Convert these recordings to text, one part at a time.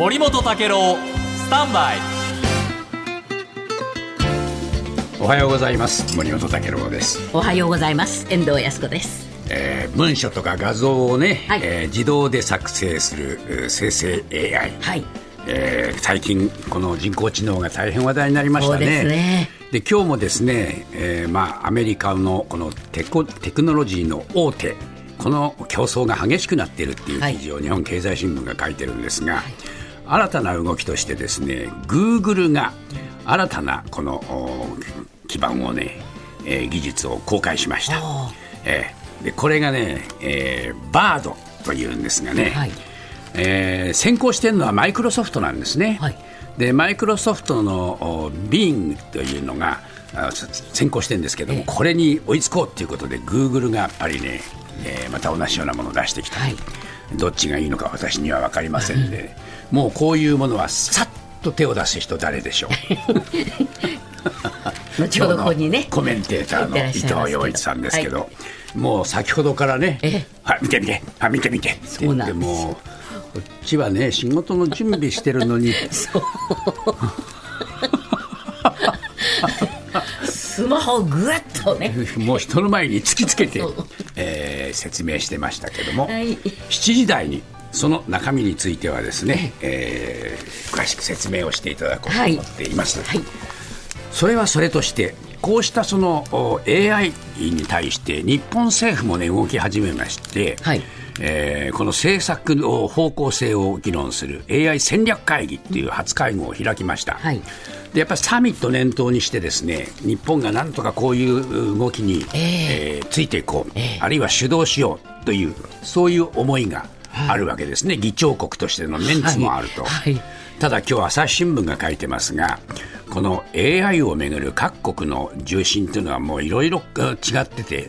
森本武郎スタンバイ。おはようございます。森本武郎です、おはようございます。遠藤康子です。えー文書とか画像をね、はい。えー自動で作成するえー生成 AI、はい。えー最近この人工知能が大変話題になりましたね。そうですね。で今日もですね、えーまあ、アメリカのこのテコテクノロジーの大手この競争が激しくなっているっていう記事を日本経済新聞が書いてるんですが、新たな動きとしてですねグーグルが新たなこのお基盤をね、えー技術を公開しました、えーでこれがね、えーバードというんですがね、はい。えー先行しているのはマイクロソフトなんですね。はい。でマイクロソフトのビーングというのが先行してるんですけども、ええ。これに追いつこうということでグーグルがやっぱりね、えーまた同じようなものを出してきた、はいどっちがいいのか私には分かりませんで、もうこういうものはさっと手を出す人誰でしょう？後ほどここにねコメンテーターの伊藤洋一さんですけど、もう先ほどからねええ「はい見て見てはい見て見て」って言ってもうこっちはね仕事の準備してるのに。スマホをぐわっとね。もう人の前に突きつけてえー説明してましたけども、はい。7時台にその中身についてはですね、えー詳しく説明をしていただこうと思っています。はい。それはそれとしてこうしたそのお AI に対して日本政府もね動き始めまして、はい。えーこの政策の方向性を議論する AI 戦略会議っていう初会合を開きました、はい。でやっぱりサミット念頭にしてですね日本がなんとかこういう動きに、えーついていこう、あるいは主導しようというそういう思いがあるわけですね、議長国としてのメンツもあると。はい。はい。ただ今日朝日新聞が書いてますがこの AI をめぐる各国の重心というのはもういろいろ違ってて、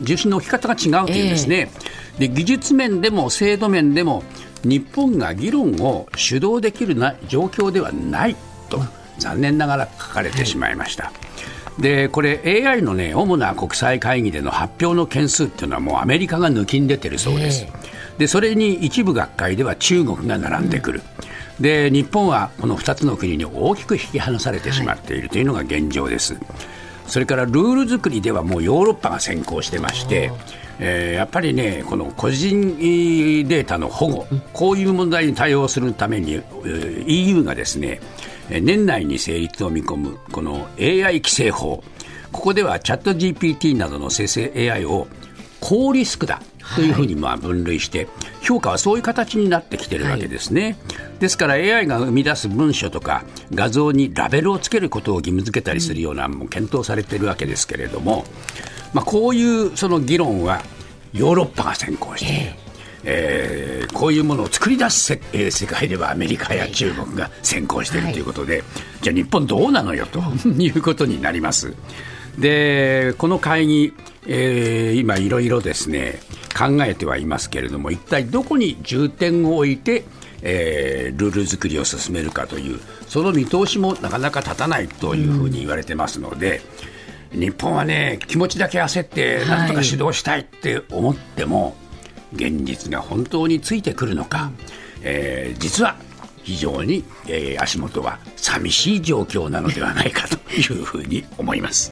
重心の置き方が違うというんですね、で技術面でも制度面でも日本が議論を主導できるな状況ではないと残念ながら書かれてしまいました。でこれ AI のね主な国際会議での発表の件数っていうのはもうアメリカが抜きん出てるそうです、でそれに一部学会では中国が並んでくる、で日本はこの2つの国に大きく引き離されてしまっているというのが現状です、それからルール作りではもうヨーロッパが先行してまして、えーやっぱりね、この個人えーデータの保護、こういう問題に対応するために、えー EU がですね、えー年内に成立を見込むこの AI 規制法、ここではチャット GPT などの生成 AI を高リスクだというふうにまあ分類して、評価はそういう形になってきてるわけですね。ですから AI が生み出す文書とか画像にラベルをつけることを義務付けたりするようなも検討されているわけですけれども、まあ、こういうその議論はヨーロッパが先行している。えーこういうものを作り出すせ、えー世界ではアメリカや中国が先行しているということで、じゃあ日本どうなのよと いうことになります。でこの会議、えー今いろいろですね考えてはいますけれども一体どこに重点を置いて、えールール作りを進めるかというその見通しもなかなか立たないというふうに言われてますので、日本はね気持ちだけ焦ってなんとか指導したいって思っても、現実が本当についてくるのか、えー実は非常に、えー足元は寂しい状況なのではないかというふうに思います。